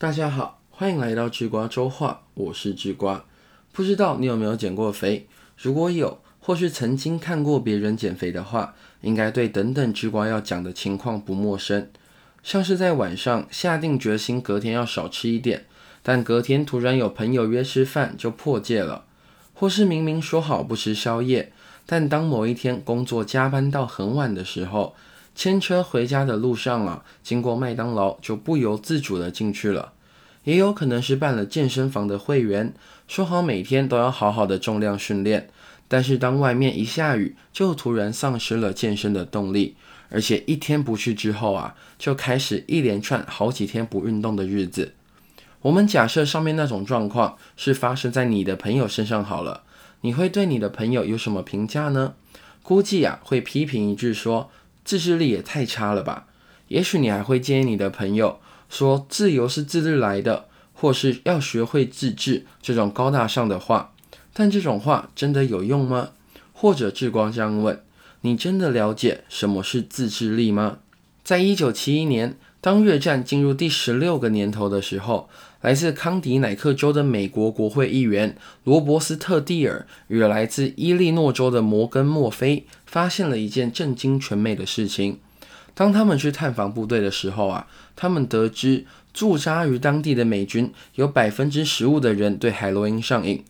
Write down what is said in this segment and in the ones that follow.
大家好，欢迎来到智瓜周话，我是智瓜。不知道你有没有减过肥？如果有，或是曾经看过别人减肥的话，应该对等等智瓜要讲的情况不陌生。像是在晚上下定决心隔天要少吃一点，但隔天突然有朋友约吃饭就破戒了；或是明明说好不吃宵夜，但当某一天工作加班到很晚的时候，牵车回家的路上啊，经过麦当劳就不由自主的进去了。也有可能是办了健身房的会员，说好每天都要好好的重量训练，但是当外面一下雨，就突然丧失了健身的动力。而且一天不去之后啊，就开始一连串好几天不运动的日子。我们假设上面那种状况是发生在你的朋友身上好了，你会对你的朋友有什么评价呢？估计啊会批评一句说自制力也太差了吧。也许你还会建议你的朋友说自由是自律来的，或是要学会自制这种高大上的话。但这种话真的有用吗？或者智光这样问。你真的了解什么是自制力吗？在一九七一年，当越战进入第十六个年头的时候，来自康迪乃克州的美国国会议员罗伯斯特·蒂尔与来自伊利诺州的摩根·墨菲发现了一件震惊全美的事情。当他们去探访部队的时候啊，他们得知驻扎于当地的美军有百分之十五的人对海洛因上瘾。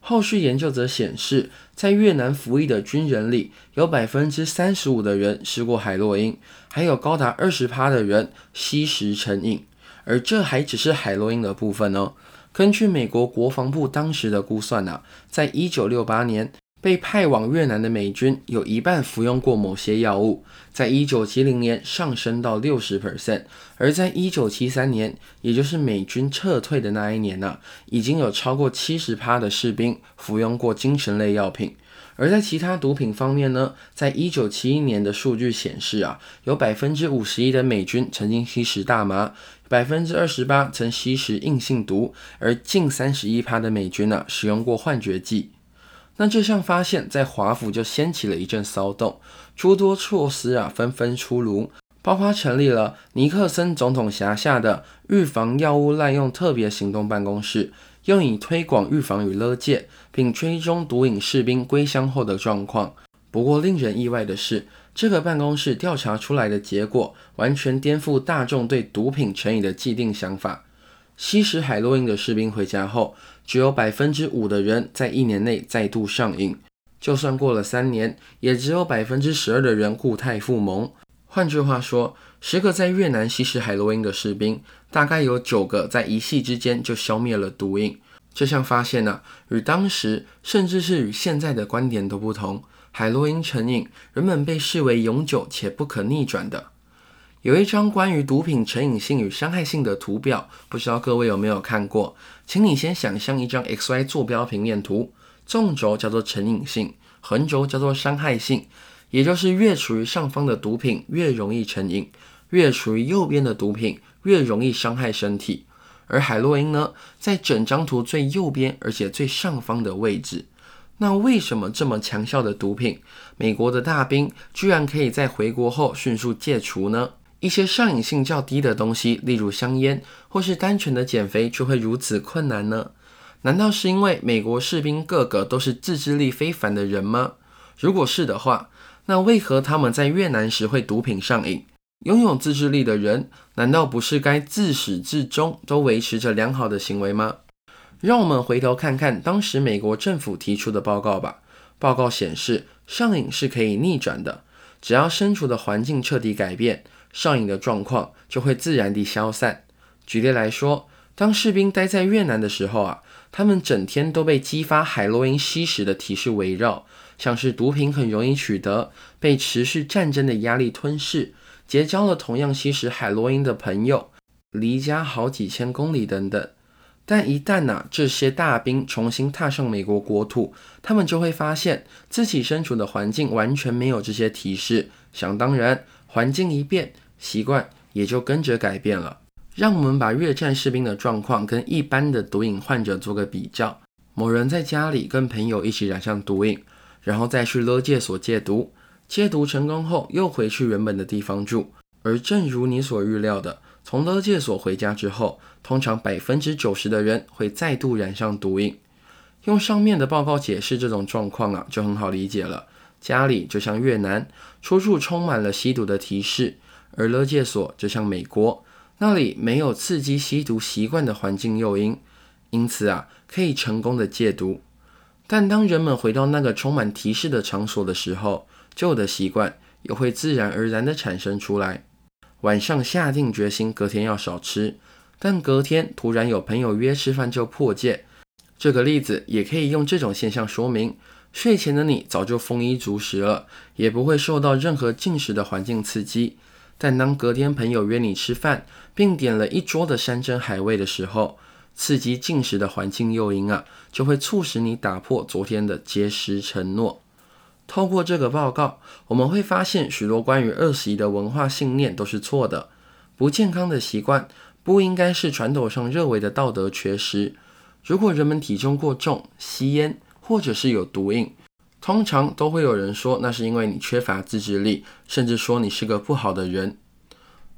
后续研究则显示，在越南服役的军人里，有百分之三十五的人吃过海洛因，还有高达二十趴的人吸食成瘾。而这还只是海洛因的部分哦。根据美国国防部当时的估算啊，在一九六八年。被派往越南的美军有一半服用过某些药物，在一九七零年上升到六十 percent，而在一九七三年，也就是美军撤退的那一年呢，已经有超过七十趴的士兵服用过精神类药品。而在其他毒品方面呢，在一九七一年的数据显示啊，有百分之五十一的美军曾经吸食大麻，百分之二十八曾吸食硬性毒，而近三十一趴的美军呢，使用过幻觉剂。那这项发现，在华府就掀起了一阵骚动，诸多措施啊纷纷出炉，包括成立了尼克森总统辖下的预防药物滥用特别行动办公室，用以推广预防与勒戒，并追踪毒瘾士兵归乡后的状况。不过，令人意外的是，这个办公室调查出来的结果，完全颠覆大众对毒品成瘾的既定想法。吸食海洛因的士兵回家后，只有百分之五的人在一年内再度上瘾。就算过了三年，也只有百分之十二的人固态复萌。换句话说，十个在越南吸食海洛因的士兵，大概有九个在一夕之间就消灭了毒瘾。这项发现呢，与当时甚至是与现在的观点都不同。海洛因成瘾，人们被视为永久且不可逆转的。有一张关于毒品成瘾性与伤害性的图表，不知道各位有没有看过？请你先想象一张 X Y 坐标平面图，纵轴叫做成瘾性，横轴叫做伤害性，也就是越处于上方的毒品越容易成瘾，越处于右边的毒品越容易伤害身体。而海洛因呢，在整张图最右边，而且最上方的位置。那为什么这么强效的毒品，美国的大兵居然可以在回国后迅速戒除呢？一些上瘾性较低的东西，例如香烟，或是单纯的减肥，就会如此困难呢？难道是因为美国士兵个个都是自制力非凡的人吗？如果是的话，那为何他们在越南时会毒品上瘾？拥有自制力的人，难道不是该自始至终都维持着良好的行为吗？让我们回头看看当时美国政府提出的报告吧。报告显示，上瘾是可以逆转的，只要身处的环境彻底改变。上瘾的状况就会自然地消散。举例来说，当士兵待在越南的时候啊，他们整天都被激发海洛因吸食的提示围绕，像是毒品很容易取得，被持续战争的压力吞噬，结交了同样吸食海洛因的朋友，离家好几千公里等等。但一旦呐这些大兵重新踏上美国国土，他们就会发现自己身处的环境完全没有这些提示。想当然，环境一变。习惯也就跟着改变了。让我们把越战士兵的状况跟一般的毒瘾患者做个比较。某人在家里跟朋友一起染上毒瘾，然后再去勒戒所戒毒，戒毒成功后又回去原本的地方住。而正如你所预料的，从勒戒所回家之后，通常百分之九十的人会再度染上毒瘾。用上面的报告解释这种状况啊，就很好理解了。家里就像越南，处处充满了吸毒的提示；而勒戒所就像美国，那里没有刺激吸毒习惯的环境诱因，因此啊，可以成功的戒毒。但当人们回到那个充满提示的场所的时候，旧的习惯也会自然而然的产生出来。晚上下定决心隔天要少吃，但隔天突然有朋友约吃饭就破戒。这个例子也可以用这种现象说明：睡前的你早就丰衣足食了，也不会受到任何进食的环境刺激。但当隔天朋友约你吃饭，并点了一桌的山珍海味的时候，刺激进食的环境诱因啊，就会促使你打破昨天的节食承诺。透过这个报告，我们会发现许多关于二十一的文化信念都是错的。不健康的习惯不应该是传统上认为的道德缺失。如果人们体重过重、吸烟或者是有毒瘾，通常都会有人说那是因为你缺乏自制力，甚至说你是个不好的人。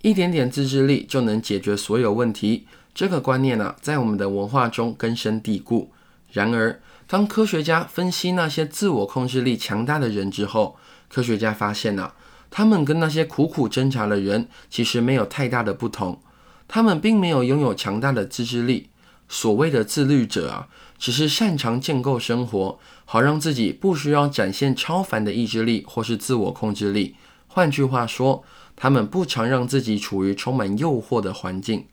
一点点自制力就能解决所有问题。这个观念呢，在我们的文化中根深蒂固。然而，当科学家分析那些自我控制力强大的人之后，科学家发现啊，他们跟那些苦苦挣扎的人其实没有太大的不同。他们并没有拥有强大的自制力。所谓的自律者啊，只是擅长建构生活，好让自己不需要展现超凡的意志力或是自我控制力。换句话说，他们不常让自己处于充满诱惑的环境。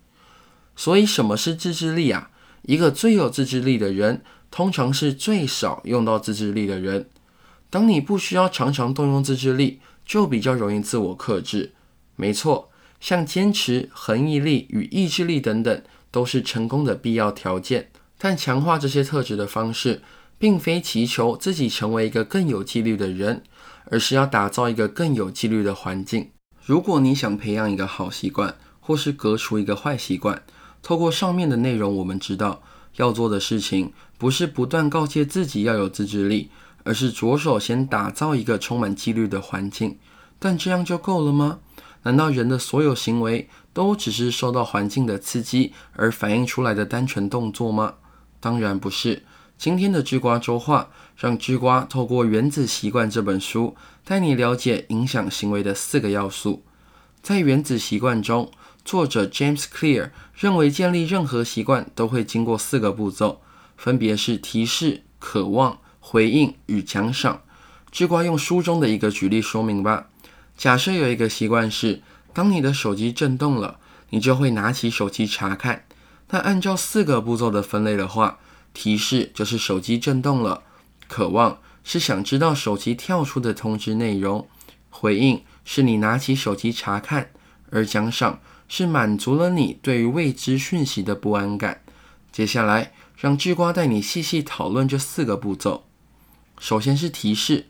所以，什么是自制力啊？一个最有自制力的人，通常是最少用到自制力的人。当你不需要常常动用自制力，就比较容易自我克制。没错，像坚持、恒毅力与意志力等等，都是成功的必要条件。但强化这些特质的方式，并非祈求自己成为一个更有纪律的人，而是要打造一个更有纪律的环境。如果你想培养一个好习惯，或是革除一个坏习惯，透过上面的内容，我们知道要做的事情不是不断告诫自己要有自制力，而是着手先打造一个充满纪律的环境。但这样就够了吗？难道人的所有行为都只是受到环境的刺激而反映出来的单纯动作吗？当然不是。今天的智瓜周话，让智瓜透过《原子习惯》这本书，带你了解影响行为的四个要素。在《原子习惯》中。作者 James Clear 认为，建立任何习惯都会经过四个步骤，分别是提示、渴望、回应与奖赏。智瓜用书中的一个举例说明吧。假设有一个习惯是，当你的手机震动了，你就会拿起手机查看。那按照四个步骤的分类的话，提示就是手机震动了，渴望是想知道手机跳出的通知内容，回应是你拿起手机查看，而奖赏。是满足了你对于未知讯息的不安感。接下来，让智瓜带你细细讨论这四个步骤。首先是提示。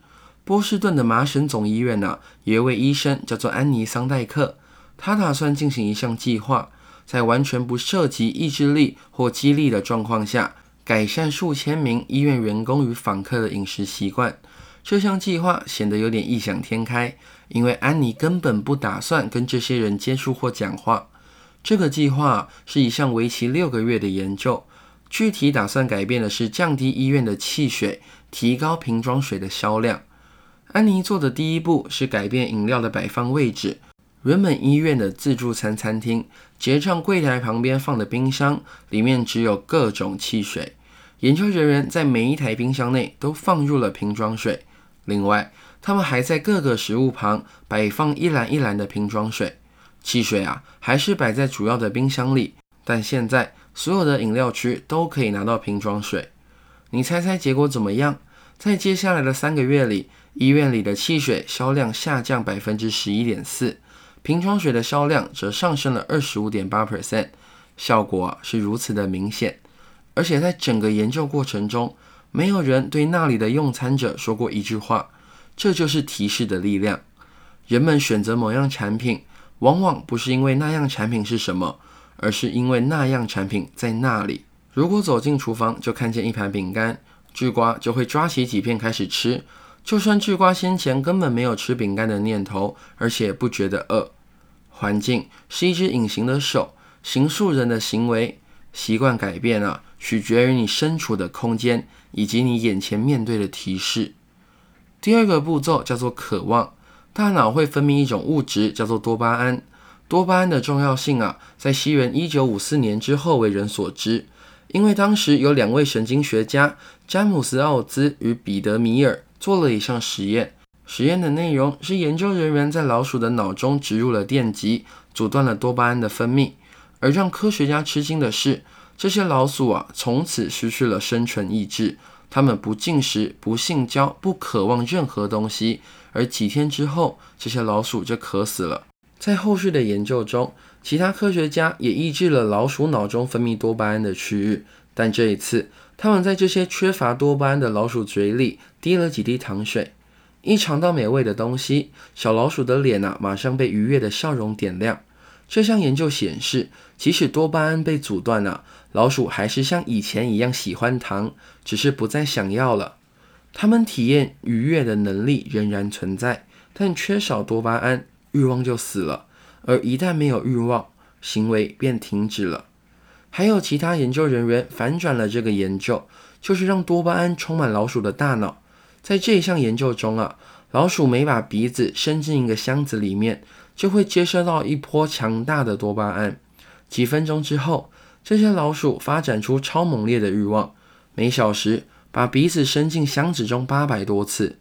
波士顿的麻省总医院呢，有一位医生叫做安妮桑代克，他打算进行一项计划，在完全不涉及意志力或激励的状况下，改善数千名医院员工与访客的饮食习惯。这项计划显得有点异想天开。因为安妮根本不打算跟这些人接触或讲话。这个计划是一项为期六个月的研究，具体打算改变的是降低医院的汽水，提高瓶装水的销量。安妮做的第一步是改变饮料的摆放位置。原本医院的自助餐餐厅结账柜台旁边放的冰箱里面只有各种汽水，研究人员在每一台冰箱内都放入了瓶装水。另外，他们还在各个食物旁摆放一篮一篮的瓶装水，汽水啊，还是摆在主要的冰箱里。但现在所有的饮料区都可以拿到瓶装水。你猜猜结果怎么样？在接下来的三个月里，医院里的汽水销量下降百分之十一点四，瓶装水的销量则上升了二十五点八 percent。效果是如此的明显，而且在整个研究过程中，没有人对那里的用餐者说过一句话。这就是提示的力量。人们选择某样产品，往往不是因为那样产品是什么，而是因为那样产品在那里。如果走进厨房就看见一盘饼干，巨瓜就会抓起几片开始吃。就算巨瓜先前根本没有吃饼干的念头，而且不觉得饿。环境是一只隐形的手，形塑人的行为。习惯改变啊，取决于你身处的空间以及你眼前面对的提示。第二个步骤叫做渴望，大脑会分泌一种物质叫做多巴胺。多巴胺的重要性啊，在西元一九五四年之后为人所知，因为当时有两位神经学家詹姆斯奥兹与彼得米尔做了一项实验。实验的内容是研究人员在老鼠的脑中植入了电极，阻断了多巴胺的分泌。而让科学家吃惊的是，这些老鼠啊，从此失去了生存意志，它们不进食、不性交、不渴望任何东西。而几天之后，这些老鼠就渴死了。在后续的研究中，其他科学家也抑制了老鼠脑中分泌多巴胺的区域，但这一次，他们在这些缺乏多巴胺的老鼠嘴里滴了几滴糖水。一尝到美味的东西，小老鼠的脸啊，马上被愉悦的笑容点亮。这项研究显示，即使多巴胺被阻断了，老鼠还是像以前一样喜欢糖，只是不再想要了。它们体验愉悦的能力仍然存在，但缺少多巴胺，欲望就死了。而一旦没有欲望，行为便停止了。还有其他研究人员反转了这个研究，就是让多巴胺充满老鼠的大脑。在这一项研究中啊，老鼠每把鼻子伸进一个箱子里面，就会接收到一波强大的多巴胺。几分钟之后，这些老鼠发展出超猛烈的欲望，每小时把鼻子伸进箱子中八百多次。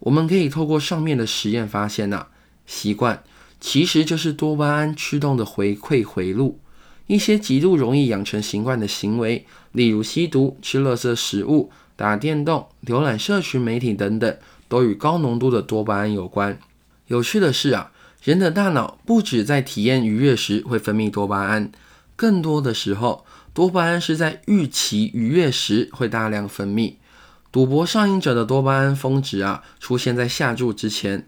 我们可以透过上面的实验发现呐，习惯其实就是多巴胺驱动的回馈回路。一些极度容易养成习惯的行为，例如吸毒、吃垃圾食物。打电动、浏览社群媒体等等，都与高浓度的多巴胺有关。有趣的是啊，人的大脑不止在体验愉悦时会分泌多巴胺，更多的时候，多巴胺是在预期愉悦时会大量分泌。赌博上瘾者的多巴胺峰值啊，出现在下注之前；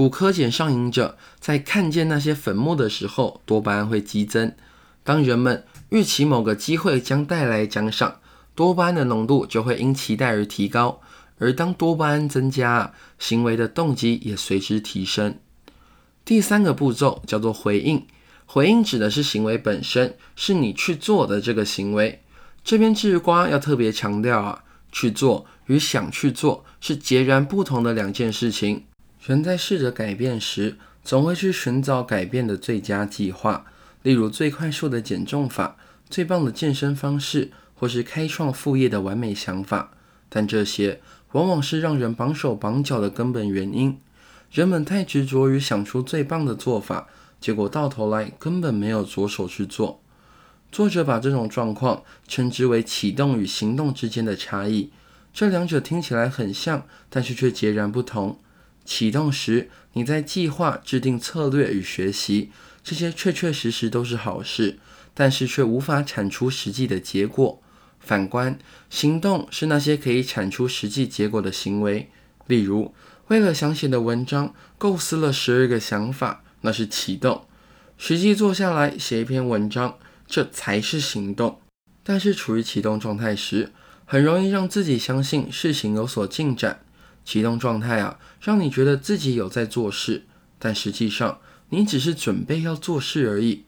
骨科碱上瘾者在看见那些粉末的时候，多巴胺会激增。当人们预期某个机会将带来奖赏。多巴胺的浓度就会因期待而提高，而当多巴胺增加，行为的动机也随之提升。第三个步骤叫做回应，回应指的是行为本身，是你去做的这个行为。这边智瓜要特别强调啊，去做与想去做是截然不同的两件事情。人在试着改变时，总会去寻找改变的最佳计划，例如最快速的减重法、最棒的健身方式。或是开创副业的完美想法，但这些往往是让人绑手绑脚的根本原因。人们太执着于想出最棒的做法，结果到头来根本没有着手去做。作者把这种状况称之为启动与行动之间的差异。这两者听起来很像，但是却截然不同。启动时，你在计划、制定策略与学习，这些确确实实都是好事，但是却无法产出实际的结果。反观行动是那些可以产出实际结果的行为，例如为了想写的文章构思了十二个想法，那是启动；实际坐下来写一篇文章，这才是行动。但是处于启动状态时，很容易让自己相信事情有所进展。启动状态啊，让你觉得自己有在做事，但实际上你只是准备要做事而已。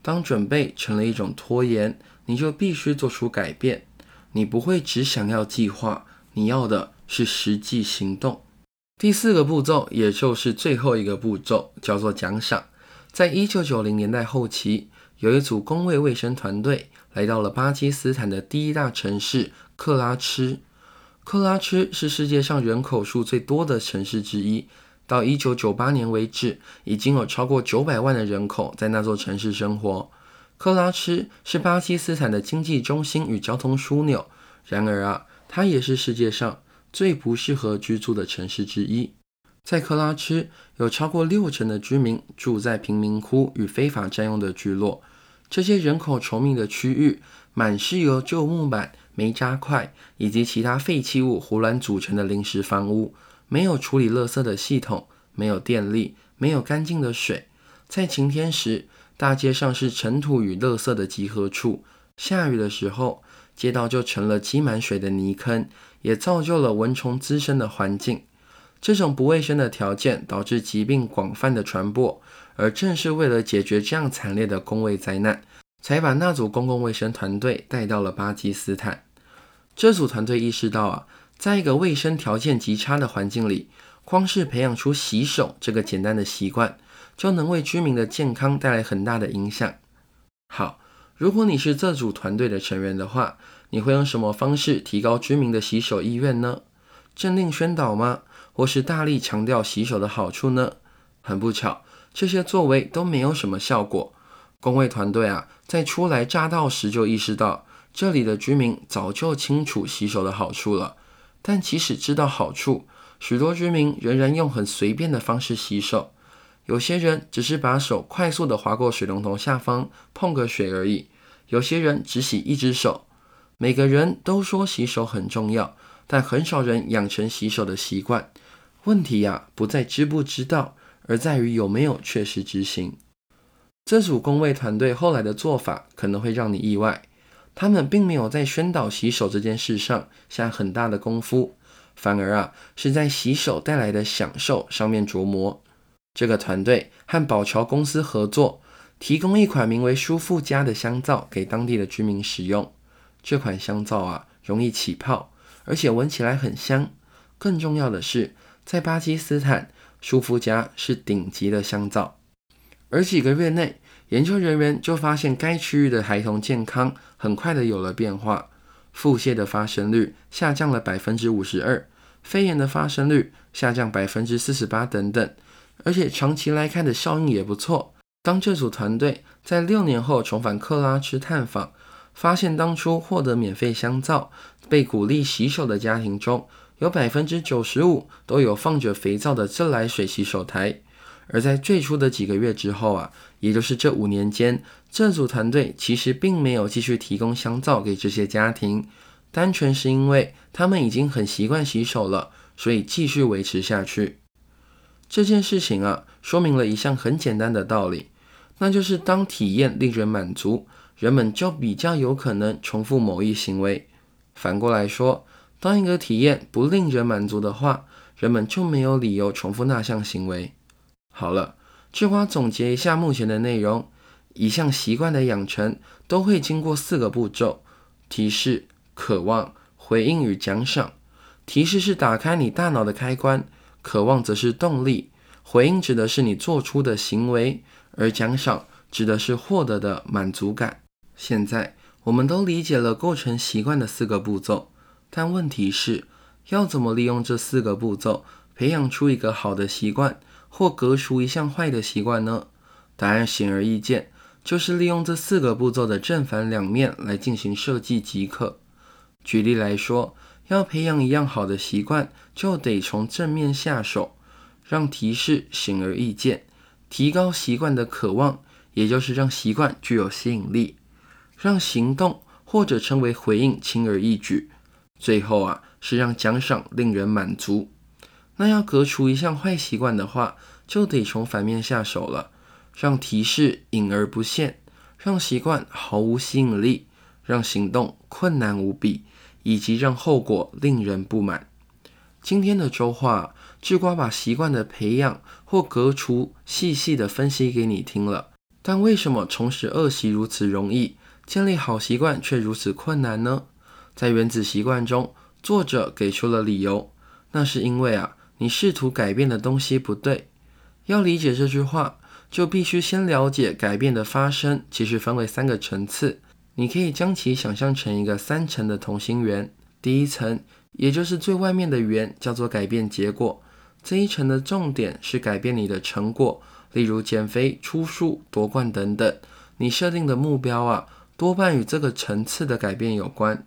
当准备成了一种拖延。你就必须做出改变。你不会只想要计划，你要的是实际行动。第四个步骤，也就是最后一个步骤，叫做奖赏。在一九九零年代后期，有一组工卫卫生团队来到了巴基斯坦的第一大城市克拉吃。克拉吃是世界上人口数最多的城市之一。到一九九八年为止，已经有超过九百万的人口在那座城市生活。克拉吃是巴基斯坦的经济中心与交通枢纽，然而啊，它也是世界上最不适合居住的城市之一。在克拉吃，有超过六成的居民住在贫民窟与非法占用的聚落。这些人口稠密的区域，满是由旧木板、煤渣块以及其他废弃物胡乱组成的临时房屋，没有处理垃圾的系统，没有电力，没有干净的水。在晴天时，大街上是尘土与垃圾的集合处，下雨的时候，街道就成了积满水的泥坑，也造就了蚊虫滋生的环境。这种不卫生的条件导致疾病广泛的传播，而正是为了解决这样惨烈的工位灾难，才把那组公共卫生团队带到了巴基斯坦。这组团队意识到啊，在一个卫生条件极差的环境里，光是培养出洗手这个简单的习惯，就能为居民的健康带来很大的影响。好，如果你是这组团队的成员的话，你会用什么方式提高居民的洗手意愿呢？政令宣导吗？或是大力强调洗手的好处呢？很不巧，这些作为都没有什么效果。工卫团队啊，在初来乍到时就意识到，这里的居民早就清楚洗手的好处了。但即使知道好处，许多居民仍然用很随便的方式洗手。有些人只是把手快速地划过水龙头下方碰个水而已。有些人只洗一只手。每个人都说洗手很重要，但很少人养成洗手的习惯。问题呀，不在知不知道，而在于有没有确实执行。这组工位团队后来的做法可能会让你意外，他们并没有在宣导洗手这件事上下很大的功夫，反而啊是在洗手带来的享受上面琢磨。这个团队和宝桥公司合作，提供一款名为“舒肤佳”的香皂给当地的居民使用。这款香皂啊容易起泡，而且闻起来很香。更重要的是，在巴基斯坦，舒肤佳是顶级的香皂。而几个月内，研究人员就发现该区域的孩童健康很快的有了变化，腹泻的发生率下降了百分之五十二，肺炎的发生率下降百分之四十八等等，而且长期来看的效应也不错。当这组团队在六年后重返克拉吃探访，发现当初获得免费香皂、被鼓励洗手的家庭中，有百分之九十五都有放着肥皂的自来水洗手台。而在最初的几个月之后啊，也就是这五年间，这组团队其实并没有继续提供香皂给这些家庭，单纯是因为他们已经很习惯洗手了，所以继续维持下去。这件事情啊，说明了一项很简单的道理，那就是当体验令人满足，人们就比较有可能重复某一行为。反过来说，当一个体验不令人满足的话，人们就没有理由重复那项行为。好了，智瓜总结一下目前的内容。一项习惯的养成都会经过四个步骤：提示、渴望、回应与奖赏。提示是打开你大脑的开关，渴望则是动力，回应指的是你做出的行为，而奖赏指的是获得的满足感。现在我们都理解了构成习惯的四个步骤，但问题是，要怎么利用这四个步骤培养出一个好的习惯？或革除一项坏的习惯呢？答案显而易见，就是利用这四个步骤的正反两面来进行设计即可。举例来说，要培养一样好的习惯，就得从正面下手，让提示显而易见，提高习惯的渴望，也就是让习惯具有吸引力，让行动或者称为回应轻而易举。最后啊，是让奖赏令人满足。那要革除一项坏习惯的话，就得从反面下手了，让提示隐而不现，让习惯毫无吸引力，让行动困难无比，以及让后果令人不满。今天的周话，智瓜把习惯的培养或革除细细的分析给你听了。但为什么重拾恶习如此容易，建立好习惯却如此困难呢？在原子习惯中，作者给出了理由，那是因为啊。你试图改变的东西不对，要理解这句话，就必须先了解改变的发生其实分为三个层次。你可以将其想象成一个三层的同心圆，第一层，也就是最外面的圆，叫做改变结果。这一层的重点是改变你的成果，例如减肥、出书、夺冠等等。你设定的目标啊，多半与这个层次的改变有关。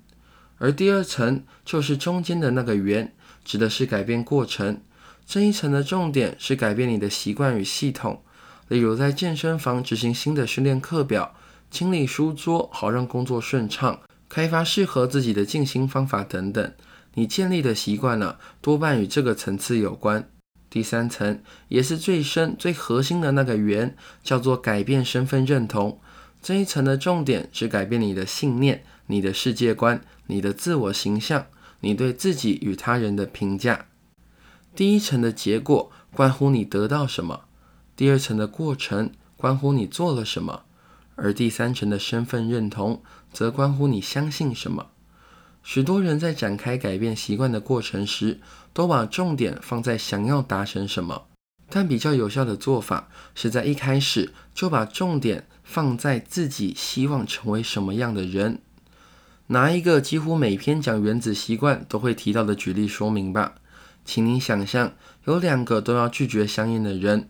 而第二层就是中间的那个圆。指的是改变过程，这一层的重点是改变你的习惯与系统，例如在健身房执行新的训练课表，清理书桌好让工作顺畅，开发适合自己的静心方法等等。你建立的习惯呢，多半与这个层次有关。第三层也是最深、最核心的那个圆，叫做改变身份认同。这一层的重点是改变你的信念、你的世界观、你的自我形象。你对自己与他人的评价，第一层的结果关乎你得到什么；第二层的过程关乎你做了什么，而第三层的身份认同则关乎你相信什么。许多人在展开改变习惯的过程时，都把重点放在想要达成什么，但比较有效的做法是在一开始就把重点放在自己希望成为什么样的人。拿一个几乎每篇讲原子习惯都会提到的举例说明吧，请你想象有两个都要拒绝香烟的人，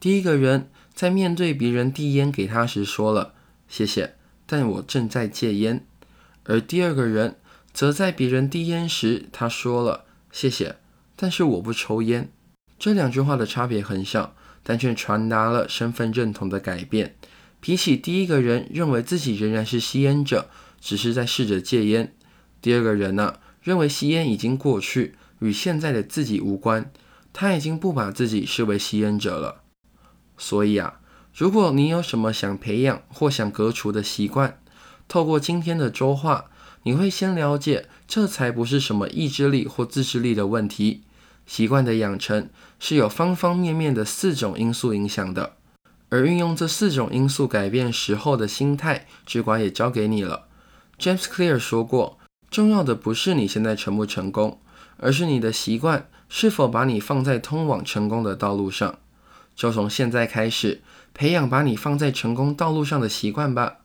第一个人在面对别人递烟给他时说了“谢谢”，但我正在戒烟，而第二个人则在别人递烟时他说了“谢谢”，但是我不抽烟。这两句话的差别很小，但却传达了身份认同的改变。比起第一个人认为自己仍然是吸烟者。只是在试着戒烟。第二个人呢，认为吸烟已经过去，与现在的自己无关。他已经不把自己视为吸烟者了。所以啊，如果你有什么想培养或想革除的习惯，透过今天的周话，你会先了解，这才不是什么意志力或自制力的问题。习惯的养成是有方方面面的四种因素影响的，而运用这四种因素改变时候的心态，智管也交给你了。James Clear 说过：“重要的不是你现在成不成功，而是你的习惯是否把你放在通往成功的道路上。就从现在开始，培养把你放在成功道路上的习惯吧。”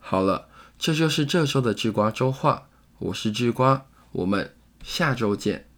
好了，这就是这周的智瓜周话。我是智瓜，我们下周见。